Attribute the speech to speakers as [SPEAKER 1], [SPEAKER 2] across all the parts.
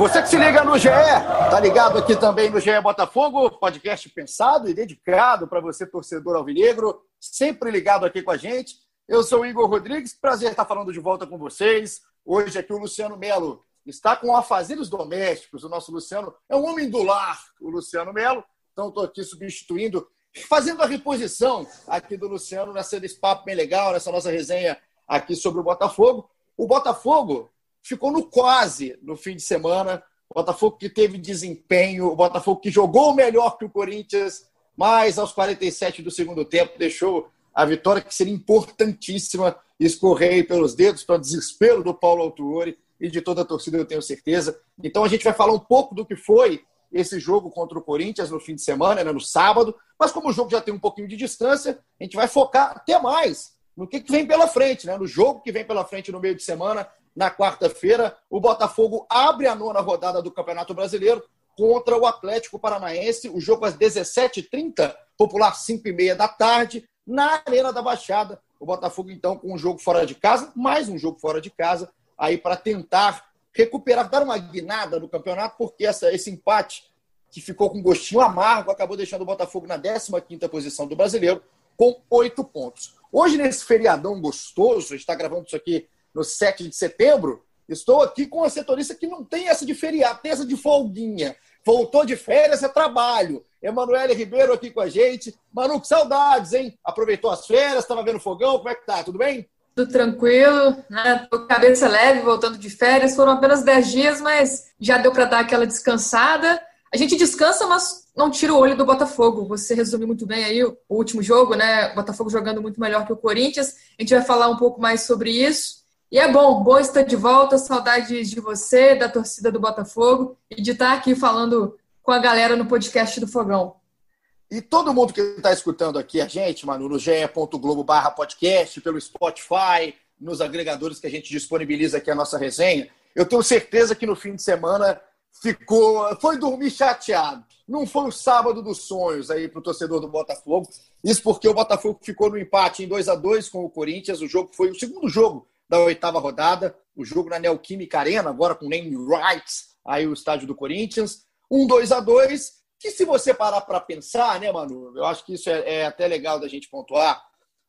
[SPEAKER 1] Você que se liga no GE, tá ligado aqui também no GE Botafogo, podcast pensado e dedicado para você, torcedor alvinegro, sempre ligado aqui com a gente. Eu sou o Igor Rodrigues, prazer estar falando de volta com vocês. Hoje aqui o Luciano Melo está com afazeres domésticos. O nosso Luciano é um homem do lar, o Luciano Melo. Então estou aqui substituindo, fazendo a reposição aqui do Luciano nessa desse papo bem legal, nessa nossa resenha aqui sobre o Botafogo. O Botafogo ficou no quase no fim de semana. O Botafogo que teve desempenho, o Botafogo que jogou melhor que o Corinthians, mas aos 47 do segundo tempo deixou a vitória que seria importantíssima escorrer pelos dedos para o desespero do Paulo Autuori e de toda a torcida, eu tenho certeza. Então a gente vai falar um pouco do que foi esse jogo contra o Corinthians no fim de semana, né, no sábado, mas como o jogo já tem um pouquinho de distância, a gente vai focar até mais no que vem pela frente, né, no jogo que vem pela frente no meio de semana, na quarta-feira, o Botafogo abre a nona rodada do Campeonato Brasileiro contra o Atlético Paranaense. O jogo às 17h30, popular 5h30 da tarde, na Arena da Baixada. O Botafogo, então, com um jogo fora de casa, mais um jogo fora de casa, aí para tentar recuperar, dar uma guinada no campeonato, porque essa, esse empate que ficou com gostinho amargo acabou deixando o Botafogo na 15ª posição do Brasileiro, com oito pontos. Hoje, nesse feriadão gostoso, a gente está gravando isso aqui no 7 de setembro, estou aqui com a setorista que não tem essa de feriado, tem essa de folguinha. Voltou de férias, é trabalho. Emanuele Ribeiro aqui com a gente. Manu, que saudades, hein? Aproveitou as férias, estava vendo fogão, como é que tá? Tudo bem?
[SPEAKER 2] Tudo tranquilo, né? Tô cabeça leve, voltando de férias. Foram apenas 10 dias, mas já deu para dar aquela descansada. A gente descansa, mas não tira o olho do Botafogo. Você resume muito bem aí o último jogo, né? O Botafogo jogando muito melhor que o Corinthians. A gente vai falar um pouco mais sobre isso. E é bom, bom estar de volta, saudades de você, da torcida do Botafogo e de estar aqui falando com a galera no podcast do Fogão.
[SPEAKER 1] E todo mundo que está escutando aqui a gente, Manu, no ge.globo barra podcast, pelo Spotify, nos agregadores que a gente disponibiliza aqui a nossa resenha, eu tenho certeza que no fim de semana ficou, foi dormir chateado. Não foi o sábado dos sonhos aí para o torcedor do Botafogo. Isso porque o Botafogo ficou no empate em 2 a 2 com o Corinthians. O jogo foi o segundo jogo da oitava rodada, o jogo na Neoquímica Arena, agora com name rights, aí o estádio do Corinthians. Um 2 a 2 que se você parar para pensar, né, Manu, eu acho que isso é, é até legal da gente pontuar.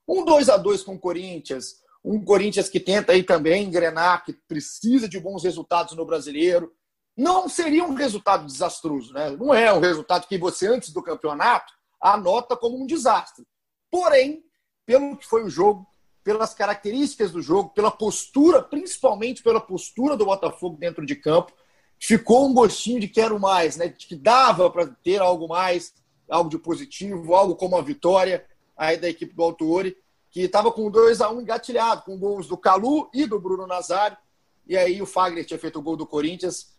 [SPEAKER 1] Um 2 a 2 com o Corinthians, um Corinthians que tenta aí também engrenar, que precisa de bons resultados no brasileiro. Não seria um resultado desastroso, né? Não é um resultado que você, antes do campeonato, anota como um desastre. Porém, pelo que foi o jogo, pelas características do jogo, pela postura, principalmente pela postura do Botafogo dentro de campo, ficou um gostinho de quero mais, né? De que dava para ter algo mais, algo de positivo, algo como a vitória aí da equipe do Autuori, que estava com 2 a 1 um engatilhado, com gols do Calu e do Bruno Nazário. E aí o Fagner tinha feito o gol do Corinthians,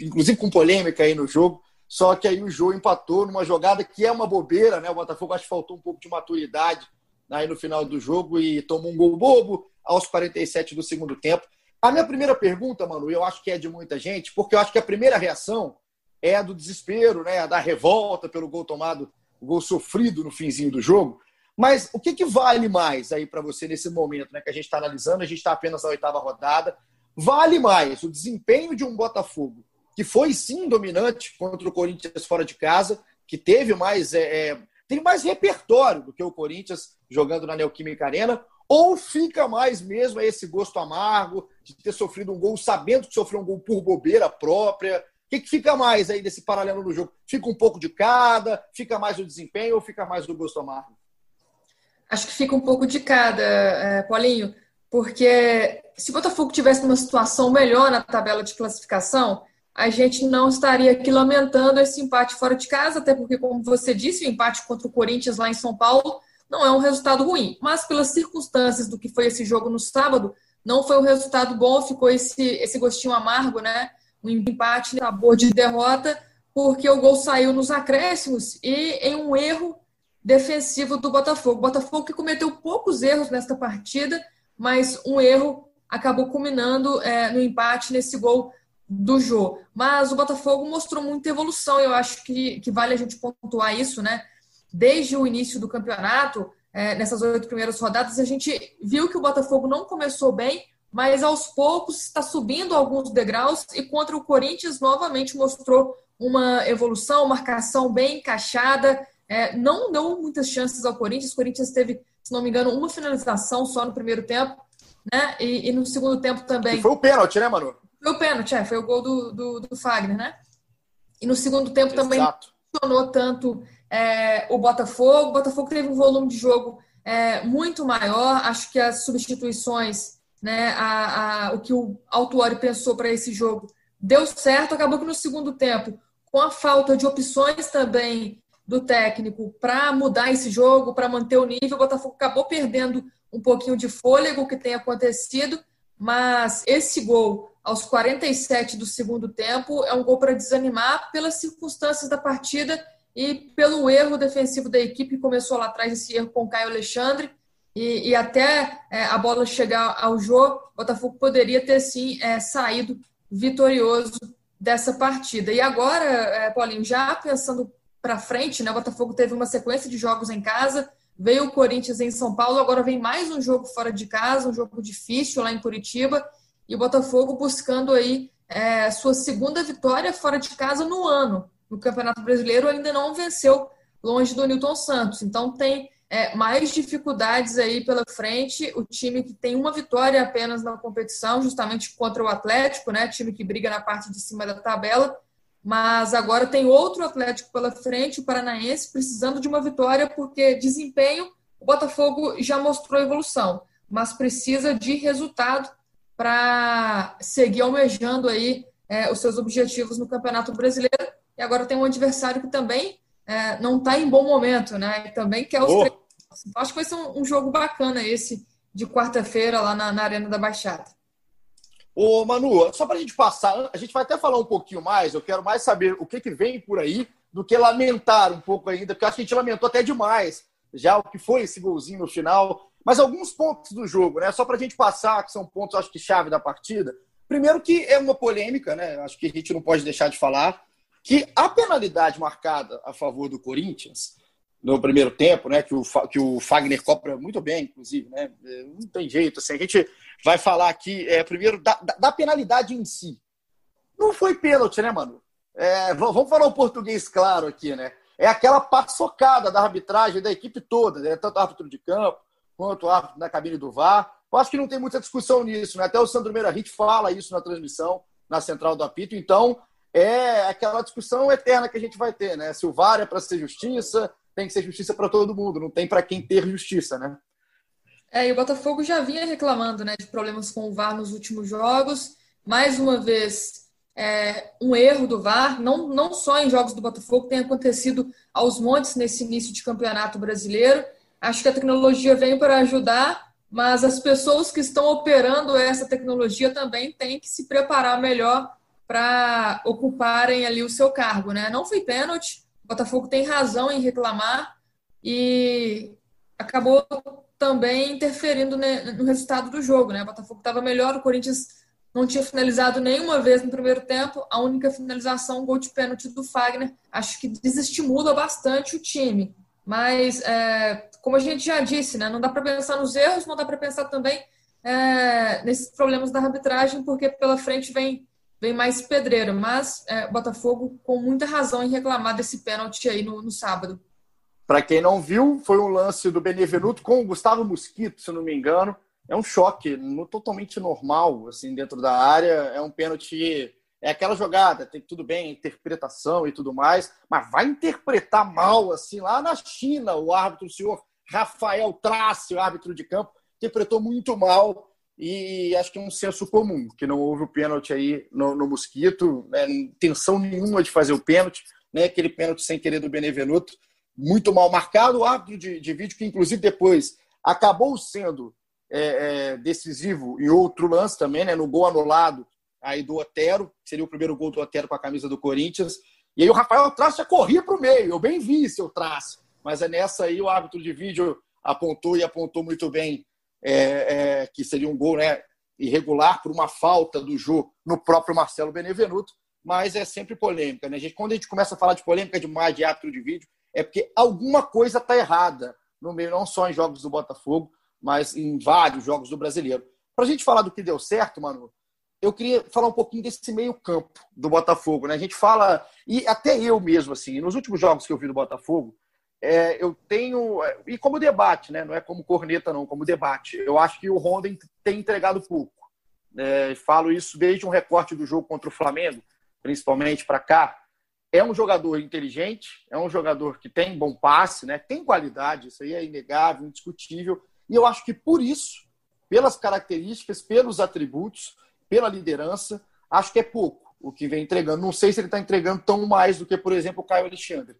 [SPEAKER 1] inclusive com polêmica aí no jogo. Só que aí o Jô empatou numa jogada que é uma bobeira, né? O Botafogo acho que faltou um pouco de maturidade aí no final do jogo e tomou um gol bobo aos 47 do segundo tempo. A minha primeira pergunta, Manu, eu acho que é de muita gente, porque eu acho que a primeira reação é a do desespero, né, a da revolta pelo gol tomado, o gol sofrido no finzinho do jogo. Mas o que, que vale mais aí para você nesse momento, né, que a gente está analisando? A gente está apenas na oitava rodada. Vale mais o desempenho de um Botafogo que foi sim dominante contra o Corinthians fora de casa, que teve mais é, é tem mais repertório do que o Corinthians jogando na Neoquímica Arena, ou fica mais mesmo esse gosto amargo de ter sofrido um gol sabendo que sofreu um gol por bobeira própria? O que, que fica mais aí desse paralelo no jogo? Fica um pouco de cada? Fica mais o desempenho ou fica mais o gosto amargo?
[SPEAKER 2] Acho que fica um pouco de cada, é, Paulinho, porque se o Botafogo tivesse numa situação melhor na tabela de classificação, a gente não estaria aqui lamentando esse empate fora de casa, até porque, como você disse, o empate contra o Corinthians lá em São Paulo não é um resultado ruim. Mas pelas circunstâncias do que foi esse jogo no sábado, não foi um resultado bom, ficou esse, esse gostinho amargo, né? Um empate, sabor de derrota, porque o gol saiu nos acréscimos e em um erro defensivo do Botafogo. O Botafogo que cometeu poucos erros nesta partida, mas um erro acabou culminando é, no empate nesse gol do Jô. Mas o Botafogo mostrou muita evolução, eu acho que, que vale a gente pontuar isso, né? Desde o início do campeonato, é, nessas oito primeiras rodadas, a gente viu que o Botafogo não começou bem, mas aos poucos está subindo alguns degraus e contra o Corinthians novamente mostrou uma evolução, marcação bem encaixada, é, não deu muitas chances ao Corinthians. O Corinthians teve, se não me engano, uma finalização só no primeiro tempo, né? E, e no segundo tempo também.
[SPEAKER 1] E foi o pênalti, né, Manu?
[SPEAKER 2] Foi o pênalti, é, foi o gol do, do, do Fagner, né? E no segundo tempo Exato. também funcionou tanto é, o Botafogo. O Botafogo teve um volume de jogo é, muito maior. Acho que as substituições, né, a, a, o que o Autuori pensou para esse jogo deu certo. Acabou que no segundo tempo, com a falta de opções também do técnico para mudar esse jogo, para manter o nível, o Botafogo acabou perdendo um pouquinho de fôlego que tem acontecido, mas esse gol aos 47 do segundo tempo é um gol para desanimar pelas circunstâncias da partida e pelo erro defensivo da equipe começou lá atrás, esse erro com Caio Alexandre, e, e até é, a bola chegar ao jogo, Botafogo poderia ter sim é, saído vitorioso dessa partida. E agora, é, Paulinho, já pensando para frente, né, o Botafogo teve uma sequência de jogos em casa, veio o Corinthians em São Paulo, agora vem mais um jogo fora de casa, um jogo difícil lá em Curitiba, e o Botafogo buscando aí é, sua segunda vitória fora de casa no ano no Campeonato Brasileiro ainda não venceu longe do Newton Santos. Então tem é, mais dificuldades aí pela frente. O time que tem uma vitória apenas na competição, justamente contra o Atlético, né? Time que briga na parte de cima da tabela. Mas agora tem outro Atlético pela frente, o Paranaense, precisando de uma vitória, porque desempenho, o Botafogo já mostrou evolução, mas precisa de resultado para seguir almejando aí é, os seus objetivos no Campeonato Brasileiro e agora tem um adversário que também é, não está em bom momento, né? E também quer os oh. três. Então, acho que vai ser um, um jogo bacana esse de quarta-feira lá na, na, Arena da Baixada.
[SPEAKER 1] Ô, Manu, só para a gente passar, a gente vai até falar um pouquinho mais, eu quero mais saber o que, que vem por aí do que lamentar um pouco ainda, porque acho que a gente lamentou até demais já o que foi esse golzinho no final. Mas alguns pontos do jogo, né? Só para a gente passar, que são pontos, acho que chave da partida. Primeiro que é uma polêmica, né? Acho que a gente não pode deixar de falar que a penalidade marcada a favor do Corinthians no primeiro tempo, né, que o, que o Fagner cobra muito bem, inclusive, né, não tem jeito, assim, a gente vai falar aqui, é, primeiro, da, da penalidade em si. Não foi pênalti, né, mano? É, vamos falar o português claro aqui, né? É aquela paçocada da arbitragem da equipe toda, né? tanto árbitro de campo quanto árbitro na cabine do VAR. Eu acho que não tem muita discussão nisso, né? Até o Sandro Meirahit fala isso na transmissão, na central do apito. Então, é aquela discussão eterna que a gente vai ter, né? Se o VAR é para ser justiça, tem que ser justiça para todo mundo, não tem para quem ter justiça, né?
[SPEAKER 2] É, e o Botafogo já vinha reclamando né, de problemas com o VAR nos últimos jogos. Mais uma vez, é, um erro do VAR, não, não só em jogos do Botafogo, tem acontecido aos montes nesse início de campeonato brasileiro. Acho que a tecnologia vem para ajudar, mas as pessoas que estão operando essa tecnologia também têm que se preparar melhor para ocuparem ali o seu cargo, né? Não foi pênalti, o Botafogo tem razão em reclamar e acabou também interferindo no resultado do jogo, né? O Botafogo estava melhor, o Corinthians não tinha finalizado nenhuma vez no primeiro tempo, a única finalização, gol de pênalti do Fagner, acho que desestimula bastante o time. Mas, é, como a gente já disse, né, não dá para pensar nos erros, não dá para pensar também é, nesses problemas da arbitragem, porque pela frente vem vem mais pedreiro, mas é, Botafogo com muita razão em reclamar desse pênalti aí no, no sábado.
[SPEAKER 1] Para quem não viu, foi um lance do Benevenuto com o Gustavo Mosquito, se não me engano. É um choque no, totalmente normal, assim, dentro da área. É um pênalti. É aquela jogada, tem tudo bem, interpretação e tudo mais, mas vai interpretar mal, assim, lá na China, o árbitro, o senhor Rafael Trace, o árbitro de campo, interpretou muito mal e acho que é um senso comum, que não houve o pênalti aí no, no Mosquito, né, intenção nenhuma de fazer o pênalti, né, aquele pênalti sem querer do Benevenuto, muito mal marcado, o árbitro de, de vídeo que inclusive depois acabou sendo é, é, decisivo em outro lance também, né, no gol anulado aí do Otero, que seria o primeiro gol do Otero com a camisa do Corinthians, E aí o Rafael Traço já corria para o meio. Eu bem vi seu traço. Mas é nessa aí o árbitro de vídeo apontou e apontou muito bem é, é, que seria um gol né, irregular por uma falta do Jô no próprio Marcelo Benevenuto. Mas é sempre polêmica. Né? A gente, quando a gente começa a falar de polêmica demais de árbitro de vídeo, é porque alguma coisa está errada no meio, não só em jogos do Botafogo, mas em vários jogos do brasileiro. Para a gente falar do que deu certo, mano, eu queria falar um pouquinho desse meio-campo do Botafogo. Né? A gente fala, e até eu mesmo, assim, nos últimos jogos que eu vi do Botafogo, é, eu tenho. E como debate, né? não é como corneta, não, como debate. Eu acho que o Honda tem entregado pouco. É, falo isso desde um recorte do jogo contra o Flamengo, principalmente para cá. É um jogador inteligente, é um jogador que tem bom passe, né? tem qualidade, isso aí é inegável, indiscutível. E eu acho que por isso, pelas características, pelos atributos, pela liderança, acho que é pouco o que vem entregando. Não sei se ele está entregando tão mais do que, por exemplo, o Caio Alexandre,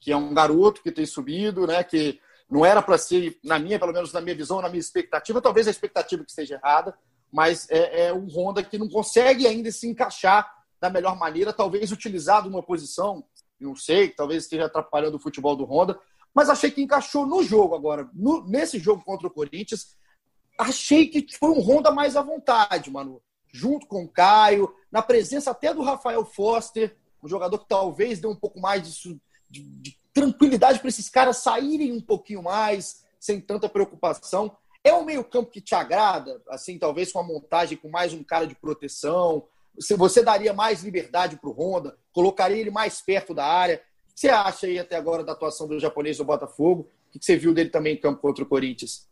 [SPEAKER 1] que é um garoto que tem subido, né? Que não era para ser, na minha, pelo menos na minha visão, na minha expectativa, talvez a expectativa que esteja errada, mas é, é um Honda que não consegue ainda se encaixar da melhor maneira, talvez utilizado uma posição, não sei, talvez esteja atrapalhando o futebol do Honda, mas achei que encaixou no jogo agora, no, nesse jogo contra o Corinthians, achei que foi um Honda mais à vontade, Manu junto com o Caio, na presença até do Rafael Foster, um jogador que talvez dê um pouco mais de, de, de tranquilidade para esses caras saírem um pouquinho mais, sem tanta preocupação. É um meio-campo que te agrada, assim, talvez com a montagem com mais um cara de proteção. Você daria mais liberdade para o Honda, colocaria ele mais perto da área. O que você acha aí até agora da atuação do japonês do Botafogo? O que você viu dele também em campo contra o Corinthians?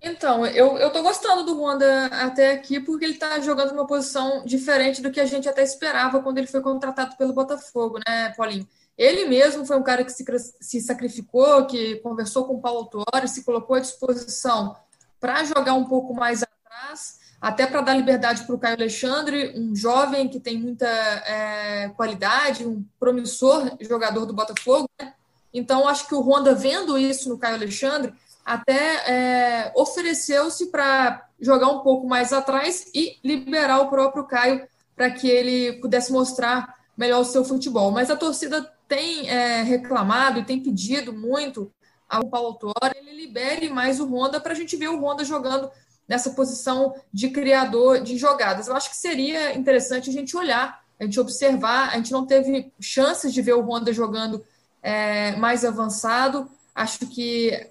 [SPEAKER 2] Então, eu, eu tô gostando do Honda até aqui porque ele tá jogando numa posição diferente do que a gente até esperava quando ele foi contratado pelo Botafogo, né, Paulinho? Ele mesmo foi um cara que se, se sacrificou, que conversou com o Paulo Autuori, se colocou à disposição para jogar um pouco mais atrás, até para dar liberdade para o Caio Alexandre, um jovem que tem muita é, qualidade, um promissor jogador do Botafogo. Né? Então, acho que o Honda, vendo isso no Caio Alexandre, até é, ofereceu-se para jogar um pouco mais atrás e liberar o próprio Caio para que ele pudesse mostrar melhor o seu futebol. Mas a torcida tem é, reclamado e tem pedido muito ao Paulo Autori ele libere mais o Honda para a gente ver o Honda jogando nessa posição de criador de jogadas. Eu acho que seria interessante a gente olhar, a gente observar. A gente não teve chances de ver o Honda jogando é, mais avançado. Acho que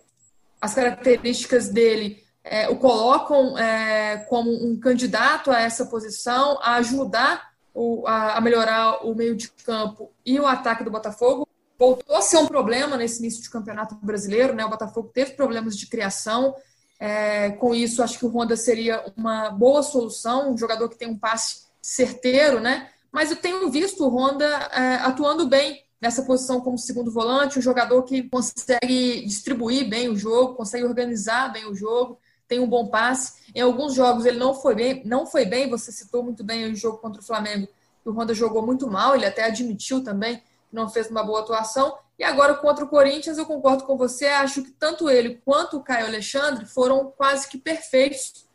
[SPEAKER 2] as características dele é, o colocam é, como um candidato a essa posição, a ajudar o, a, a, melhorar o meio de campo e o ataque do Botafogo. Voltou a ser um problema nesse início de campeonato brasileiro, né? O Botafogo teve problemas de criação. É, com isso, acho que o Honda seria uma boa solução, um jogador que tem um passe certeiro, né? Mas eu tenho visto o Honda é, atuando bem nessa posição como segundo volante, um jogador que consegue distribuir bem o jogo, consegue organizar bem o jogo, tem um bom passe. Em alguns jogos ele não foi bem, não foi bem, você citou muito bem o jogo contra o Flamengo, o Honda jogou muito mal, ele até admitiu também que não fez uma boa atuação. E agora contra o Corinthians, eu concordo com você, acho que tanto ele quanto o Caio Alexandre foram quase que perfeitos,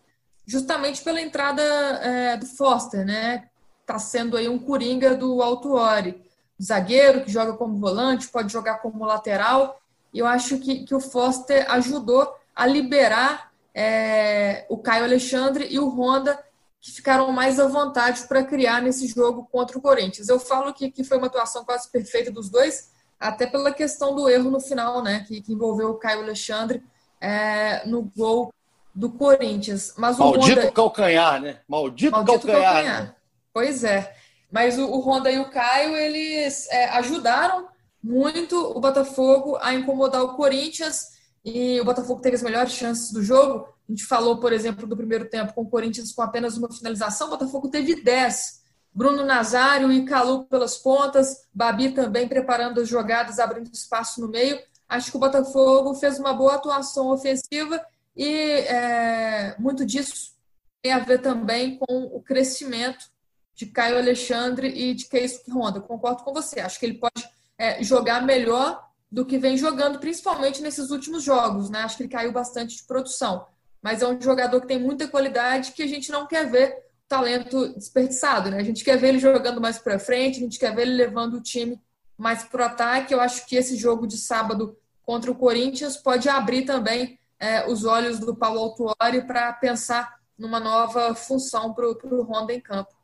[SPEAKER 2] justamente pela entrada é, do Foster, né? Está sendo aí um coringa do Altuori zagueiro, que joga como volante, pode jogar como lateral. E eu acho que, que o Foster ajudou a liberar é, o Caio Alexandre e o Honda, que ficaram mais à vontade para criar nesse jogo contra o Corinthians. Eu falo que, que foi uma atuação quase perfeita dos dois, até pela questão do erro no final, né, que, que envolveu o Caio Alexandre é, no gol do Corinthians. Mas
[SPEAKER 1] Maldito Honda... calcanhar, né? Maldito, Maldito calcanhar. calcanhar. Né?
[SPEAKER 2] Pois é. Mas o, o Honda e o Caio, eles é, ajudaram muito o Botafogo a incomodar o Corinthians e o Botafogo teve as melhores chances do jogo. A gente falou, por exemplo, do primeiro tempo com o Corinthians com apenas uma finalização, o Botafogo teve 10. Bruno Nazário e Calu pelas pontas, Babi também preparando as jogadas, abrindo espaço no meio. Acho que o Botafogo fez uma boa atuação ofensiva e é, muito disso tem a ver também com o crescimento de Caio Alexandre e de Keisuke Honda. Concordo com você. Acho que ele pode é, jogar melhor do que vem jogando, principalmente nesses últimos jogos. Né? Acho que ele caiu bastante de produção. Mas é um jogador que tem muita qualidade que a gente não quer ver talento desperdiçado, né? A gente quer ver ele jogando mais para frente, a gente quer ver ele levando o time mais para o ataque. Eu acho que esse jogo de sábado contra o Corinthians pode abrir também é, os olhos do Paulo Autuori para pensar numa nova função para o Honda em campo.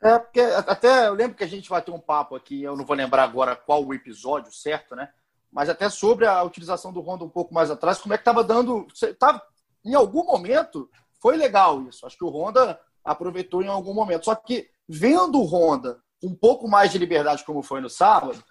[SPEAKER 1] É, porque até eu lembro que a gente vai ter um papo aqui, eu não vou lembrar agora qual o episódio certo, né? Mas até sobre a utilização do Honda um pouco mais atrás, como é que estava dando. Tava, em algum momento foi legal isso. Acho que o Honda aproveitou em algum momento. Só que vendo o Honda um pouco mais de liberdade, como foi no sábado,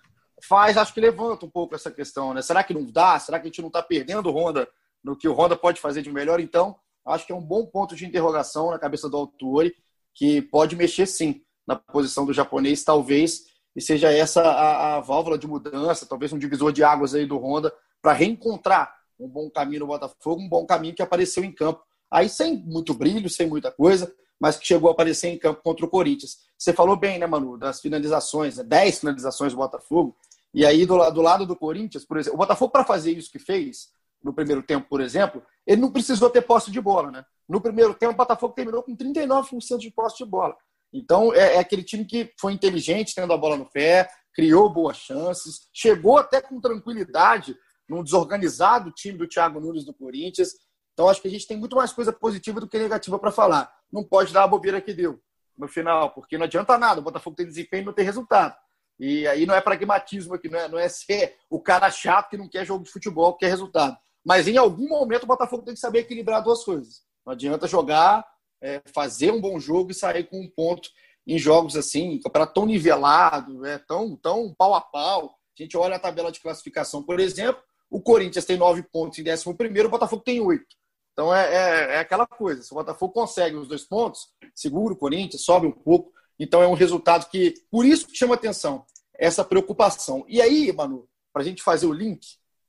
[SPEAKER 1] faz, acho que levanta um pouco essa questão, né? Será que não dá? Será que a gente não está perdendo o Honda no que o Honda pode fazer de melhor? Então, acho que é um bom ponto de interrogação na cabeça do Autori que pode mexer sim na posição do japonês, talvez, e seja essa a, a válvula de mudança, talvez um divisor de águas aí do Honda, para reencontrar um bom caminho no Botafogo, um bom caminho que apareceu em campo. Aí sem muito brilho, sem muita coisa, mas que chegou a aparecer em campo contra o Corinthians. Você falou bem, né, Manu, das finalizações, né? 10 finalizações do Botafogo. E aí, do, do lado do Corinthians, por exemplo, o Botafogo, para fazer isso que fez, no primeiro tempo, por exemplo, ele não precisou ter posse de bola, né? No primeiro tempo, o Botafogo terminou com 39% de posse de bola. Então, é, é, aquele time que foi inteligente, tendo a bola no pé, criou boas chances, chegou até com tranquilidade num desorganizado time do Thiago Nunes do Corinthians. Então, acho que a gente tem muito mais coisa positiva do que negativa para falar. Não pode dar a bobeira que deu no final, porque não adianta nada. O Botafogo tem desempenho e não tem resultado. E aí não é pragmatismo aqui, não é, não é ser o cara chato que não quer jogo de futebol, que quer resultado. Mas em algum momento o Botafogo tem que saber equilibrar duas coisas. Não adianta jogar, é, fazer um bom jogo e sair com um ponto em jogos assim, campeonato tão nivelado, é, tão, tão pau a pau. A gente olha a tabela de classificação, por exemplo, o Corinthians tem nove pontos em décimo primeiro, o Botafogo tem oito. Então é, é, é, aquela coisa. Se o Botafogo consegue os dois pontos, segura o Corinthians, sobe um pouco. Então é um resultado que, por isso que chama atenção, essa preocupação. E aí, Manu, para a gente fazer o link,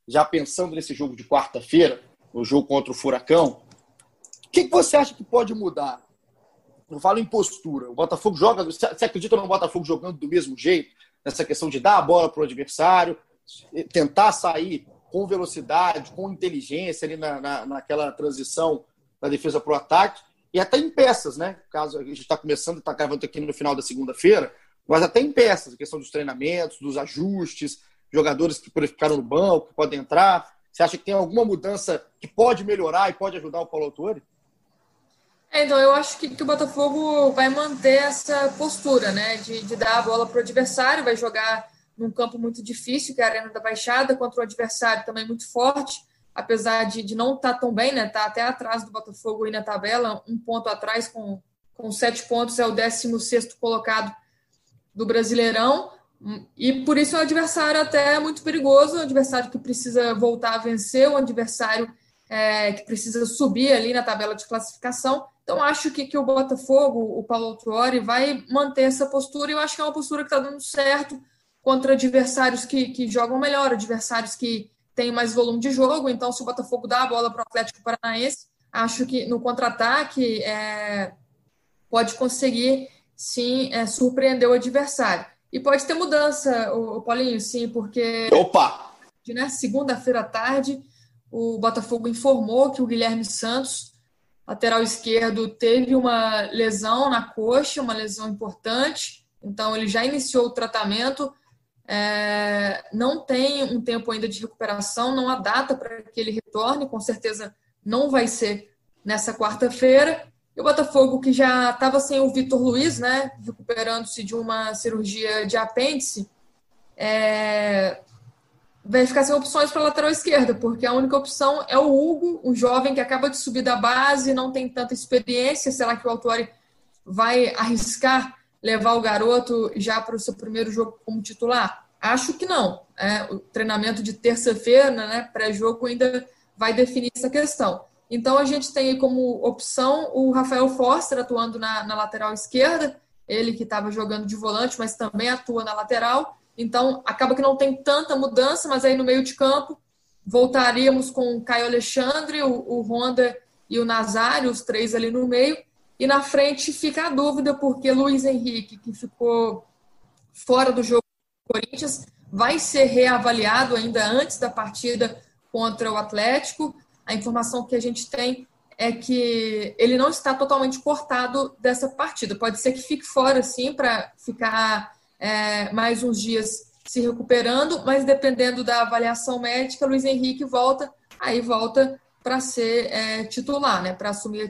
[SPEAKER 1] já pensando nesse jogo de quarta-feira, o jogo contra o Furacão, que, que você acha que pode mudar? Não falo em postura. O Botafogo joga. Você acredita no Botafogo jogando do mesmo jeito? Nessa questão de dar a bola para o adversário, tentar sair com velocidade, com inteligência ali na, na, naquela transição da defesa para o ataque e até em peças, né? Caso a gente está começando, está gravando aqui no final da segunda-feira, mas até em peças, a questão dos treinamentos, dos ajustes, jogadores que ficaram no banco, que podem entrar. Você acha que tem alguma mudança que pode melhorar e pode ajudar o Paulo Autori?
[SPEAKER 2] É, então, eu acho que, que, o Botafogo vai manter essa postura, né? De, de dar a bola para o adversário, vai jogar num campo muito difícil, que é a Arena da Baixada, contra um adversário também muito forte apesar de, de não estar tá tão bem, né? Tá até atrás do Botafogo aí na tabela, um ponto atrás com, com sete pontos, é o 16 colocado do Brasileirão. E por isso é um adversário até muito perigoso, um adversário que precisa voltar a vencer, um adversário é, que precisa subir ali na tabela de classificação. Então, acho que, que o Botafogo, o Paulo Tuori, vai manter essa postura, e eu acho que é uma postura que está dando certo contra adversários que, que jogam melhor, adversários que, tem mais volume de jogo, então se o Botafogo dá a bola para o Atlético Paranaense, acho que no contra-ataque é, pode conseguir sim é, surpreender o adversário. E pode ter mudança, o, o Paulinho, sim, porque.
[SPEAKER 1] Opa!
[SPEAKER 2] Né, Segunda-feira à tarde, o Botafogo informou que o Guilherme Santos, lateral esquerdo, teve uma lesão na coxa, uma lesão importante, então ele já iniciou o tratamento é, não tem um tempo ainda de recuperação, não há data para que ele retorne, com certeza não vai ser nessa quarta-feira. E o Botafogo, que já estava sem o Vitor Luiz, né, recuperando-se de uma cirurgia de apêndice, é, vai ficar sem opções para lateral esquerda, porque a única opção é o Hugo, um jovem que acaba de subir da base, não tem tanta experiência. Será que o Autori vai arriscar levar o garoto já para o seu primeiro jogo como titular? Acho que não. É, o treinamento de terça-feira, né, pré-jogo, ainda vai definir essa questão. Então, a gente tem como opção o Rafael Forster atuando na, na lateral esquerda, ele que estava jogando de volante, mas também atua na lateral. Então, acaba que não tem tanta mudança, mas aí no meio de campo voltaríamos com o Caio Alexandre, o, o Honda e o Nazário, os três ali no meio. E na frente fica a dúvida, porque Luiz Henrique, que ficou fora do jogo do Corinthians, vai ser reavaliado ainda antes da partida contra o Atlético. A informação que a gente tem é que ele não está totalmente cortado dessa partida. Pode ser que fique fora, sim, para ficar é, mais uns dias se recuperando, mas dependendo da avaliação médica, Luiz Henrique volta, aí volta para ser é, titular, né, para assumir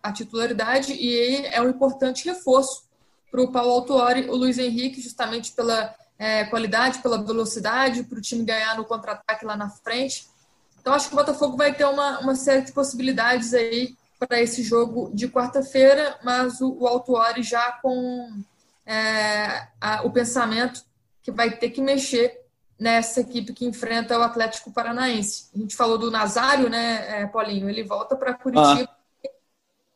[SPEAKER 2] a, titularidade, e é um importante reforço para o Paulo Autuori, o Luiz Henrique, justamente pela é, qualidade, pela velocidade, para o time ganhar no contra-ataque lá na frente. Então, acho que o Botafogo vai ter uma, uma série de possibilidades aí para esse jogo de quarta-feira, mas o, o Autuori já com é, a, o pensamento que vai ter que mexer nessa equipe que enfrenta o Atlético Paranaense. A gente falou do Nazário, né, é, Paulinho? Ele volta para Curitiba ah.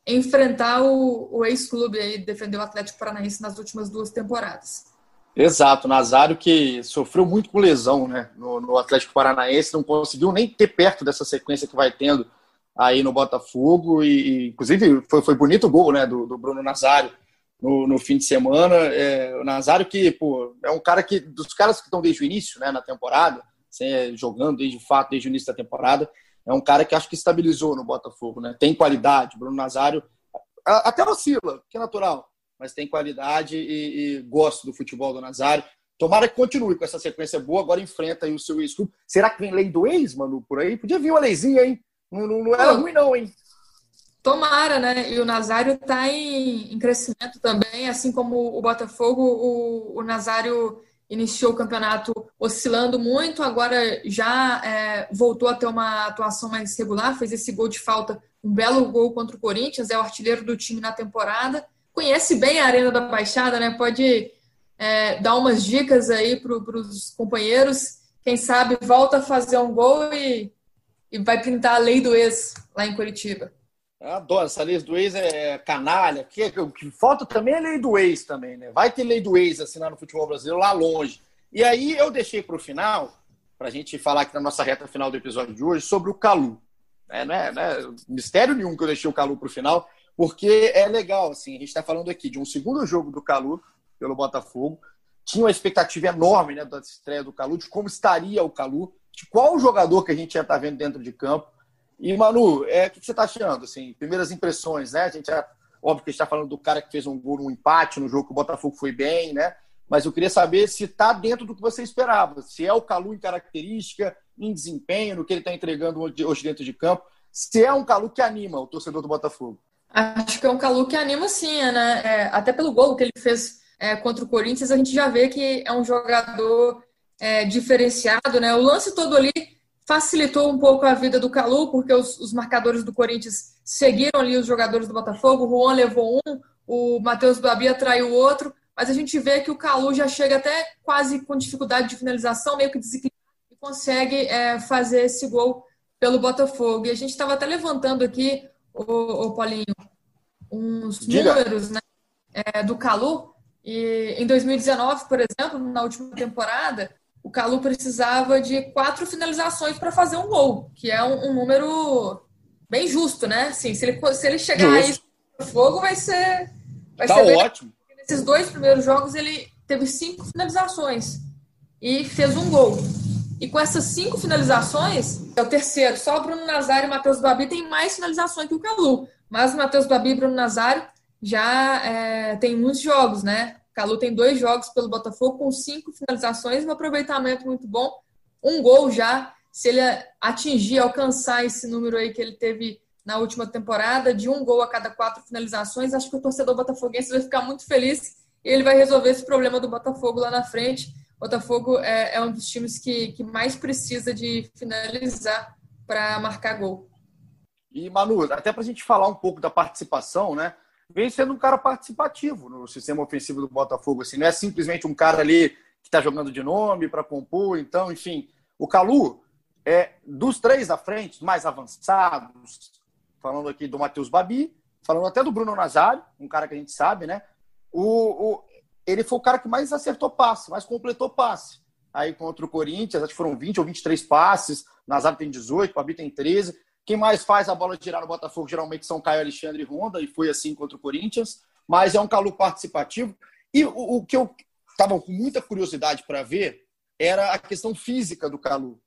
[SPEAKER 2] enfrentar o, o ex-clube aí, defender o Atlético Paranaense nas últimas duas temporadas.
[SPEAKER 1] Exato, Nazário que sofreu muito com lesão né, no, no, Atlético Paranaense, não conseguiu nem ter perto dessa sequência que vai tendo aí no Botafogo, e, e inclusive foi, foi bonito o gol né, do, do Bruno Nazário no, no fim de semana. É, o Nazário que pô, é um cara que, dos caras que estão desde o início né, na temporada, assim, jogando desde de fato desde o início da temporada, é um cara que acho que estabilizou no Botafogo, né? Tem qualidade, Bruno Nazário até oscila, que é natural, mas tem qualidade e, e gosto do futebol do Nazário. Tomara que continue com essa sequência boa, agora enfrenta aí o seu ex-clube. Será que vem lei do ex, mano, por aí? Podia vir uma leizinha, hein? Não, não, não era ruim, não, hein?
[SPEAKER 2] Tomara, né? E o Nazário está em, em, crescimento também, assim como o Botafogo. O, o Nazário iniciou o campeonato oscilando muito, agora já é, voltou a ter uma atuação mais regular, fez esse gol de falta, um belo gol contra o Corinthians, é o artilheiro do time na temporada conhece bem a Arena da Baixada, né? Pode é, dar umas dicas aí para os companheiros. Quem sabe volta a fazer um gol e, e vai pintar a lei do ex lá em Curitiba.
[SPEAKER 1] Eu adoro, essa lei do ex é canalha. O que falta também é lei do ex também, né? Vai ter lei do ex assinar no futebol brasileiro lá longe. E aí eu deixei para o final, para a gente falar aqui na nossa reta final do episódio de hoje, sobre o Calu. É, não, é, não é mistério nenhum que eu deixei o Calu para o final, porque é legal, assim, a gente está falando aqui de um segundo jogo do Calu pelo Botafogo. Tinha uma expectativa enorme né, da estreia do Calu, de como estaria o Calu, de qual jogador que a gente ia estar tá vendo dentro de campo. E, Manu, é, o que você está achando? Assim, primeiras impressões, né? A gente é, óbvio que está falando do cara que fez um gol no empate no jogo que o Botafogo foi bem, né? Mas eu queria saber se está dentro do que você esperava. Se é o Calu em característica, em desempenho, no que ele está entregando hoje dentro de campo. Se é um Calu que anima o torcedor do Botafogo.
[SPEAKER 2] Acho que é um Calu que anima sim, né? É, até pelo gol que ele fez é, contra o Corinthians, a gente já vê que é um jogador é, diferenciado, né? O lance todo ali facilitou um pouco a vida do Calu, porque os, os, marcadores do Corinthians seguiram ali os jogadores do Botafogo. O Juan levou um, o Matheus Babi atraiu o outro, mas a gente vê que o Calu já chega até quase com dificuldade de finalização, meio que desequilibrado, e consegue é, fazer esse gol pelo Botafogo. E a gente estava até levantando aqui ô Paulinho, uns Diga. números né, é, do Calu. E em 2019, por exemplo, na última temporada, o Calu precisava de quatro finalizações para fazer um gol, que é um, um, número bem justo, né? Assim, se ele, se ele chegar aí no fogo, vai ser. Vai
[SPEAKER 1] tá
[SPEAKER 2] ser
[SPEAKER 1] ótimo.
[SPEAKER 2] Bem... Nesses dois primeiros jogos, ele teve cinco finalizações e fez um gol. E com essas cinco finalizações, é o terceiro. Só o Bruno Nazário e o Matheus Babi tem mais finalizações que o Calu. Mas o Matheus Babi e o Bruno Nazário já é, tem muitos jogos, né? O Calu tem dois jogos pelo Botafogo com cinco finalizações, um aproveitamento muito bom. Um gol já, se ele atingir, alcançar esse número aí que ele teve na última temporada, de um gol a cada quatro finalizações, acho que o torcedor botafoguense vai ficar muito feliz e ele vai resolver esse problema do Botafogo lá na frente. Botafogo é, é um dos times que, que mais precisa de finalizar para marcar gol.
[SPEAKER 1] E, Manu, até para a gente falar um pouco da participação, né? Vem sendo um cara participativo no sistema ofensivo do Botafogo. Assim, não é simplesmente um cara ali que está jogando de nome para compor. Então, enfim, o Calu é dos três da frente, mais avançados, falando aqui do Matheus Babi, falando até do Bruno Nazário, um cara que a gente sabe, né? O, o, ele foi o cara que mais acertou passe, mais completou passe. Aí contra o Corinthians, acho que foram 20 ou 23 passes, Nazário tem 18, Pabi tem 13. Quem mais faz a bola girar no Botafogo geralmente são Caio Alexandre e Honda, e foi assim contra o Corinthians. Mas é um Calu participativo. E o, o que eu estava com muita curiosidade para ver era a questão física do Calu.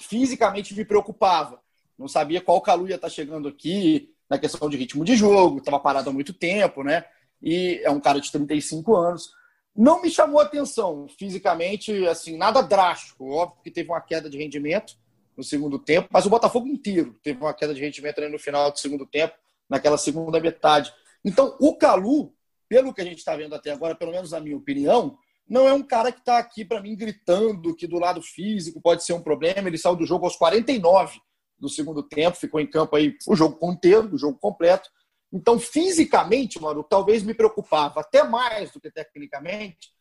[SPEAKER 1] Fisicamente me preocupava. Não sabia qual Calu ia estar tá chegando aqui na questão de ritmo de jogo, estava parado há muito tempo, né? E é um cara de 35 anos. Não me chamou atenção fisicamente, assim, nada drástico. Óbvio que teve uma queda de rendimento no segundo tempo, mas o Botafogo inteiro teve uma queda de rendimento no final do segundo tempo, naquela segunda metade. Então, o Calu, pelo que a gente está vendo até agora, pelo menos na minha opinião, não é um cara que está aqui para mim gritando que do lado físico pode ser um problema. Ele saiu do jogo aos 49 do segundo tempo, ficou em campo aí o jogo inteiro, o jogo completo. Então, fisicamente, mano, talvez me preocupava até mais do que tecnicamente.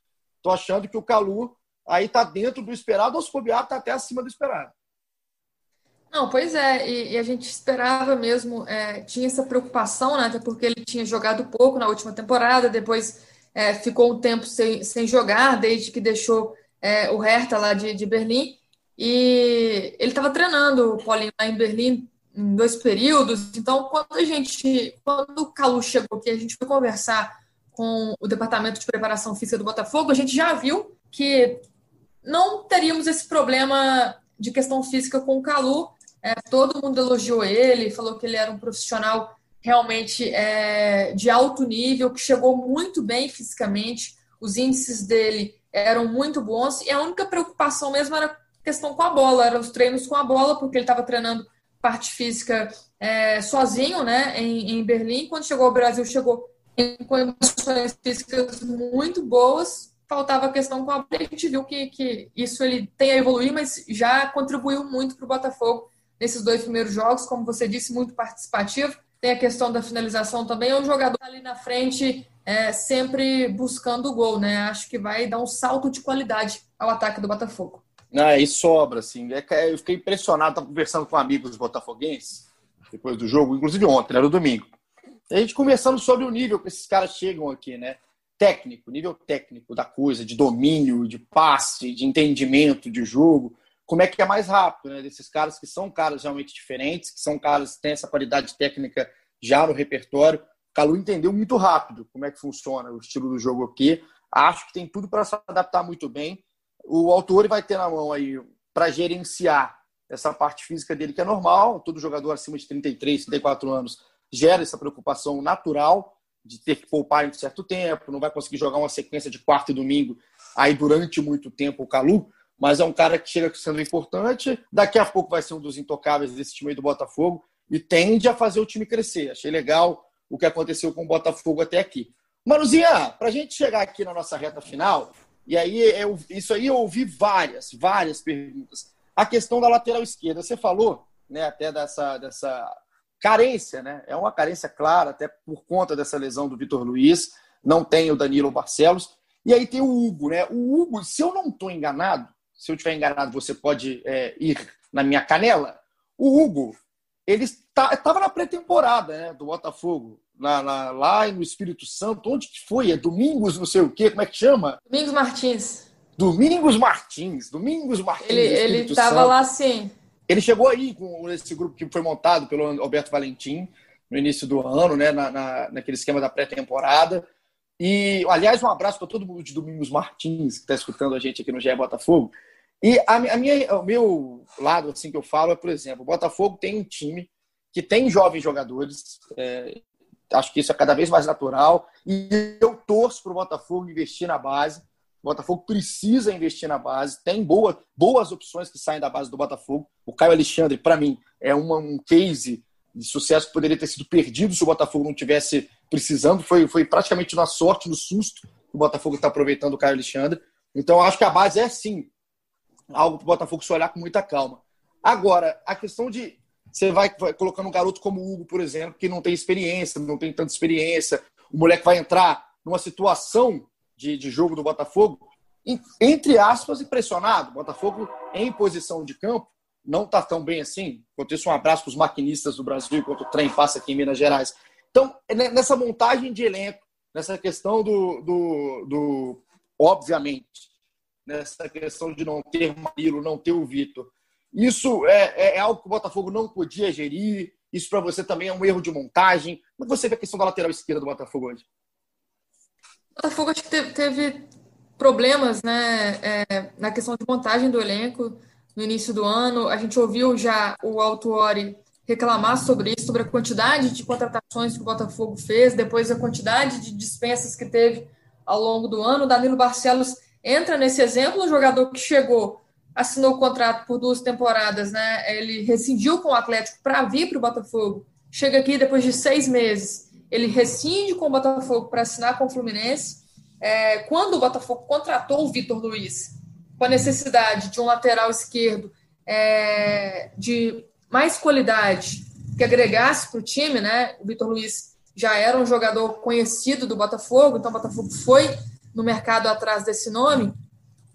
[SPEAKER 1] Tô achando que o Calu aí tá dentro do esperado, ou se bobear, tá até acima do esperado.
[SPEAKER 2] Não, pois é, e, e a gente esperava mesmo, é, tinha essa preocupação, né, até porque ele tinha jogado pouco na última temporada, depois é, ficou um tempo sem, sem jogar, desde que deixou é, o Hertha lá de, de Berlim. E ele estava treinando o Paulinho lá em Berlim em dois períodos. Então, quando a gente, quando o Calu chegou aqui, a gente foi conversar com o departamento de preparação física do Botafogo, a gente já viu que não teríamos esse problema de questão física com o Calu. É, todo mundo elogiou ele, falou que ele era um profissional realmente é, de alto nível, que chegou muito bem fisicamente, os índices dele eram muito bons, e a única preocupação mesmo era a questão com a bola, eram os treinos com a bola, porque ele estava treinando parte física é, sozinho, né, em, em, Berlim. Quando chegou ao Brasil, chegou em condições físicas muito boas. Faltava a questão com a bola. A gente viu que, que isso ele tem a evoluir, mas já contribuiu muito para o Botafogo nesses dois primeiros jogos, como você disse, muito participativo tem a questão da finalização também. É um jogador ali na frente, é, sempre buscando o gol, né? Acho que vai dar um salto de qualidade ao ataque do Botafogo.
[SPEAKER 1] Ah, e sobra, assim. É eu fiquei impressionado, estava conversando com amigos botafoguenses depois do jogo, inclusive ontem, era domingo. E a gente conversando sobre o nível que esses caras chegam aqui, né? Técnico, nível técnico da coisa, de domínio, de passe, de entendimento de jogo como é que é mais rápido, né? Desses caras que são caras realmente diferentes, que são caras que têm essa qualidade técnica já no repertório. O Calu entendeu muito rápido como é que funciona o estilo do jogo aqui. Acho que tem tudo para se adaptar muito bem. O autor vai ter na mão aí para gerenciar essa parte física dele, que é normal. Todo jogador acima de 33, 34 anos gera essa preocupação natural de ter que poupar em um certo tempo, não vai conseguir jogar uma sequência de quarto e domingo aí durante muito tempo o Calu mas é um cara que chega sendo importante. Daqui a pouco vai ser um dos intocáveis desse time aí do Botafogo e tende a fazer o time crescer. Achei legal o que aconteceu com o Botafogo até aqui. Manuzinha, para a gente chegar aqui na nossa reta final, e aí eu, isso aí eu ouvi várias, várias perguntas. A questão da lateral esquerda, você falou, né, até dessa, dessa carência, né? É uma carência clara, até por conta dessa lesão do Vitor Luiz. Não tem o Danilo Barcelos. E aí tem o Hugo, né? O Hugo, se eu não estou enganado, se eu estiver enganado, você pode é, ir na minha canela. O Hugo, ele estava tá, na pré-temporada né, do Botafogo, lá, lá, lá no Espírito Santo. Onde que foi? É Domingos, não sei o quê, como é que chama?
[SPEAKER 2] Domingos Martins.
[SPEAKER 1] Domingos Martins. Domingos Martins.
[SPEAKER 2] Ele estava lá sim.
[SPEAKER 1] Ele chegou aí com esse grupo que foi montado pelo Alberto Valentim no início do ano, né, na, na naquele esquema da pré-temporada. E, aliás, um abraço para todo mundo de Domingos Martins, que está escutando a gente aqui no GE Botafogo. E a, a minha, o meu lado, assim, que eu falo é, por exemplo, o Botafogo tem um time que tem jovens jogadores, é, acho que isso é cada vez mais natural, e eu torço para o Botafogo investir na base. O Botafogo precisa investir na base, tem boa, boas opções que saem da base do Botafogo. O Caio Alexandre, para mim, é uma, um case de sucesso que poderia ter sido perdido se o Botafogo não tivesse precisando. Foi, foi praticamente na sorte, no susto, que o Botafogo está aproveitando o Caio Alexandre. Então, acho que a base é sim algo para o Botafogo se olhar com muita calma. Agora, a questão de você vai, vai, colocando um garoto como o Hugo, por exemplo, que não tem experiência, não tem tanta experiência, o moleque vai entrar numa situação de, de jogo do Botafogo, entre aspas, impressionado. O Botafogo em posição de campo não está tão bem assim. Isso, um abraço para os maquinistas do Brasil, enquanto o trem passa aqui em Minas Gerais. Então, nessa montagem de elenco, nessa questão do, do, do obviamente, nessa questão de não ter Marilo, não ter o Vitor. Isso é, é, é, algo que o Botafogo não podia gerir. Isso para você também é um erro de montagem. Como você vê a questão da lateral esquerda do Botafogo hoje?
[SPEAKER 2] O Botafogo acho que teve, teve problemas né, é, na questão de montagem do elenco no início do ano. A gente ouviu já o Altuori reclamar sobre isso, sobre a quantidade de contratações que o Botafogo fez, depois a quantidade de dispensas que teve ao longo do ano. O Danilo Barcelos entra nesse exemplo, um jogador que chegou, assinou o contrato por duas temporadas, né? Ele rescindiu com o Atlético para vir para o Botafogo. Chega aqui depois de seis meses, ele rescinde com o Botafogo para assinar com o Fluminense. É, quando o Botafogo contratou o Vitor Luiz, com a necessidade de um lateral esquerdo é, de mais qualidade, que agregasse para o time, né? O Vitor Luiz já era um jogador conhecido do Botafogo, então o Botafogo foi no mercado atrás desse nome.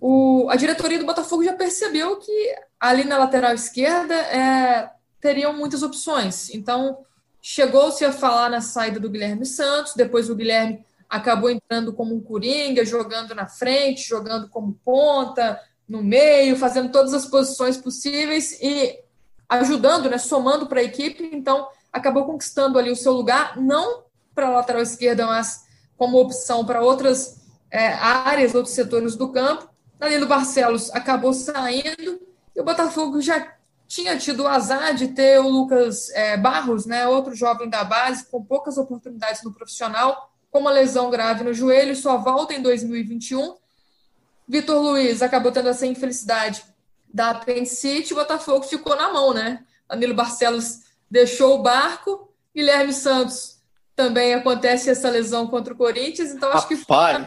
[SPEAKER 2] O, a diretoria do Botafogo já percebeu que ali na lateral esquerda é, teriam muitas opções. Então, chegou-se a falar na saída do Guilherme Santos, depois o Guilherme acabou entrando como um coringa, jogando na frente, jogando como ponta, no meio, fazendo todas as posições possíveis e ajudando, né, somando para a equipe. Então, acabou conquistando ali o seu lugar, não para a lateral esquerda, mas como opção para outras é, áreas, outros setores do campo. Danilo Barcelos acabou saindo e o Botafogo já tinha tido o azar de ter o Lucas é, Barros, né, outro jovem da base, com poucas oportunidades no profissional, com uma lesão grave no joelho, só volta em 2021. Vitor Luiz acabou tendo essa infelicidade da apendicite, o Botafogo ficou na mão, né? Danilo Barcelos deixou o barco, Guilherme Santos também acontece essa lesão contra o Corinthians, então acho que foi uma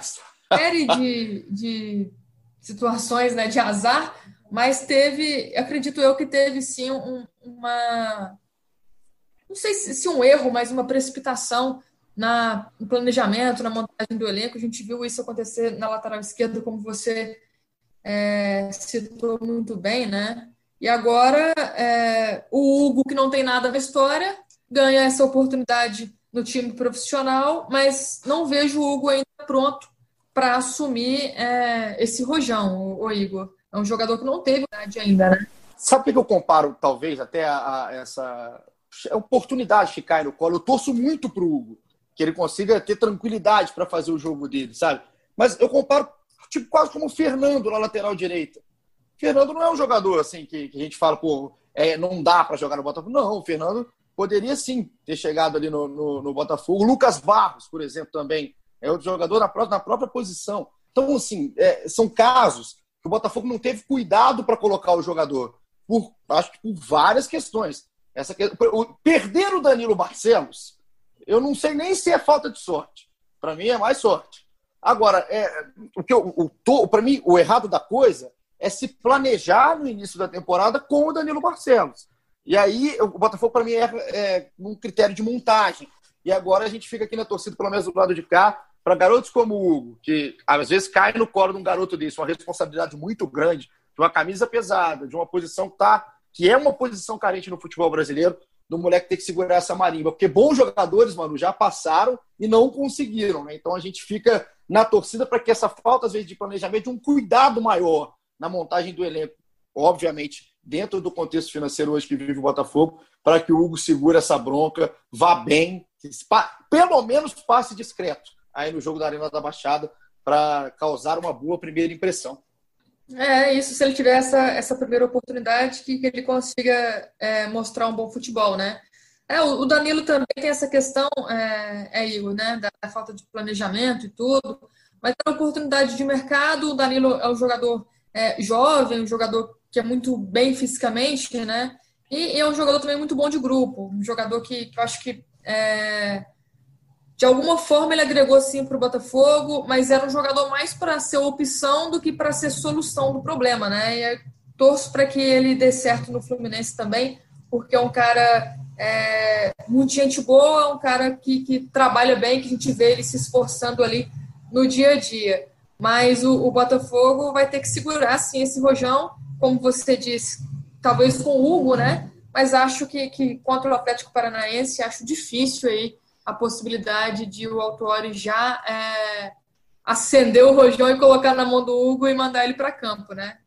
[SPEAKER 2] série de, de situações né, de azar, mas teve, acredito eu que teve sim um, uma. Não sei se, se um erro, mas uma precipitação na, no planejamento, na montagem do elenco. A gente viu isso acontecer na lateral esquerda, como você é, citou muito bem, né? E agora é, o Hugo, que não tem nada na história, ganha essa oportunidade no time profissional, mas não vejo o Hugo ainda pronto para assumir é, esse rojão, o, o, Igor. É um jogador que não teve idade ainda, né?
[SPEAKER 1] Sabe o que eu comparo, talvez, até a, a essa oportunidade que cai no colo? Eu torço muito para o Hugo, que ele consiga ter tranquilidade para fazer o jogo dele, sabe? Mas eu comparo tipo quase como o Fernando na lateral direita. Fernando não é um jogador assim que, que a gente fala, pô, é, não dá para jogar no Botafogo. Não, o Fernando poderia sim ter chegado ali no, no, no Botafogo. O Lucas Barros, por exemplo, também é outro jogador na própria, na própria posição. Então, assim, é, são casos que o Botafogo não teve cuidado para colocar o jogador, por, acho que por várias questões. Essa, perder o Danilo Barcelos, eu não sei nem se é falta de sorte. Para mim é mais sorte. Agora, é, o que o para mim, o errado da coisa é se planejar no início da temporada com o Danilo Barcelos. E aí, o Botafogo, para mim, é, é, um critério de montagem. E agora a gente fica aqui na torcida, pelo menos do lado de cá, para garotos como o Hugo, que às vezes cai no colo de um garoto desse, uma responsabilidade muito grande, de uma camisa pesada, de uma posição que, tá, que é uma posição carente no futebol brasileiro, do moleque ter que segurar essa marimba. Porque bons jogadores, mano, já passaram e não conseguiram. Né? Então a gente fica na torcida para que essa falta, às vezes, de planejamento, um cuidado maior na montagem do elenco, obviamente, dentro do contexto financeiro hoje que vive o Botafogo, para que o Hugo segure essa bronca, vá bem, pelo menos passe discreto aí no jogo da Arena da Baixada, para causar uma boa primeira impressão.
[SPEAKER 2] É isso, se ele tiver essa, essa primeira oportunidade, que, que ele consiga é, mostrar um bom futebol, né? É, o Danilo também tem essa questão, é, é Igor, né? Da falta de planejamento e tudo. Mas é uma oportunidade de mercado. O Danilo é um jogador é, jovem, um jogador que é muito bem fisicamente, né? E, e, é um jogador também muito bom de grupo. Um jogador que, que eu acho que é, de alguma forma ele agregou sim para o Botafogo, mas era um jogador mais para ser opção do que para ser solução do problema, né? E torço para que ele dê certo no Fluminense também, porque é um cara é, muito gente boa, um cara que, que trabalha bem, que a gente vê ele se esforçando ali no dia a dia. Mas o, o Botafogo vai ter que segurar sim esse rojão, como você disse, talvez com o Hugo, né? Mas acho que, que contra o Atlético Paranaense, acho difícil aí a possibilidade de o Autori já é, acender o rojão e colocar na mão do Hugo e mandar ele para campo, né?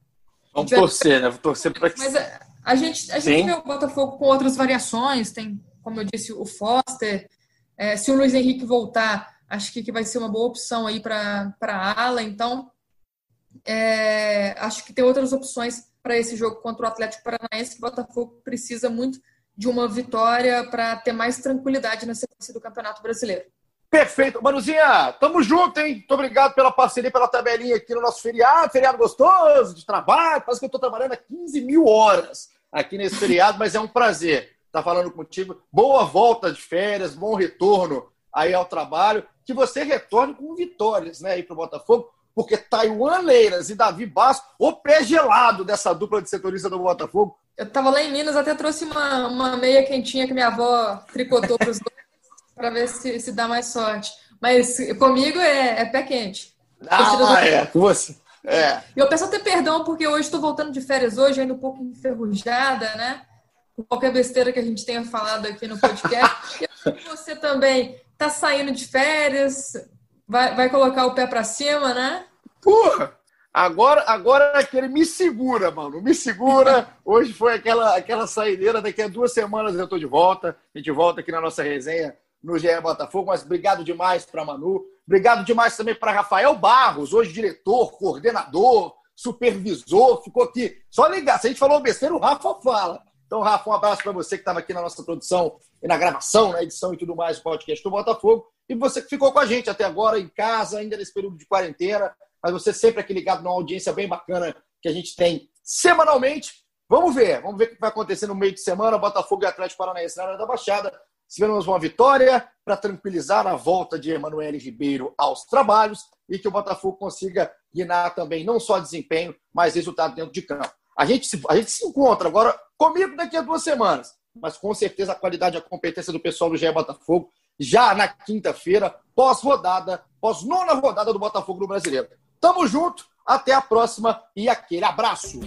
[SPEAKER 1] Vamos torcer, né? Vou torcer para que.
[SPEAKER 2] Mas a, a gente, a gente vê o Botafogo com outras variações, tem, como eu disse, o Foster. É, se o Luiz Henrique voltar, acho que, que vai ser uma boa opção aí para a ala. Então, é, acho que tem outras opções para esse jogo contra o Atlético Paranaense que o Botafogo precisa muito de uma vitória para ter mais tranquilidade na sequência do Campeonato Brasileiro.
[SPEAKER 1] Perfeito. Manuzinha, tamo junto, hein? Muito obrigado pela parceria, pela tabelinha aqui no nosso feriado. Feriado gostoso, de trabalho. Parece que eu tô trabalhando há 15 mil horas aqui nesse feriado, mas é um prazer estar falando contigo. Boa volta de férias, bom retorno aí ao trabalho. Que você retorne com vitórias, né, aí pro Botafogo porque Taiwan Leiras e Davi Basco, o pé gelado dessa dupla de setorista do Botafogo.
[SPEAKER 2] Eu estava lá em Minas, até trouxe uma, uma meia quentinha que minha avó tricotou para os dois, para ver se, se dá mais sorte. Mas comigo é, é pé quente.
[SPEAKER 1] Ah, é, com você. É.
[SPEAKER 2] E eu peço até perdão, porque hoje estou voltando de férias hoje, ainda um pouco enferrujada, né? Por qualquer besteira que a gente tenha falado aqui no podcast. e você também está saindo de férias, Vai, vai colocar o pé para cima, né?
[SPEAKER 1] Porra! Agora, agora é aquele me segura, mano. Me segura. Hoje foi aquela, aquela saideira. Daqui a duas semanas eu tô de volta. A gente volta aqui na nossa resenha no GE Botafogo. Mas obrigado demais para Manu. Obrigado demais também para Rafael Barros, hoje diretor, coordenador, supervisor. Ficou aqui. Só ligar. Se a gente falou besteira, o Rafa fala. Então, Rafa, um abraço para você que estava aqui na nossa produção e na gravação, na edição e tudo mais do podcast do Botafogo. E você que ficou com a gente até agora em casa, ainda nesse período de quarentena, mas você sempre aqui ligado numa audiência bem bacana que a gente tem semanalmente. Vamos ver, vamos ver o que vai acontecer no meio de semana. Botafogo e Atlético Paranaense na área da Baixada. Tivemos uma vitória para tranquilizar a volta de Emanuele Ribeiro aos trabalhos e que o Botafogo consiga guinar também não só desempenho, mas resultado dentro de campo. A gente, se, a gente se encontra agora comigo daqui a duas semanas, mas com certeza a qualidade e a competência do pessoal do GE Botafogo já na quinta-feira, pós-rodada, pós-nona rodada do Botafogo no Brasileiro. Tamo junto, até a próxima e aquele abraço!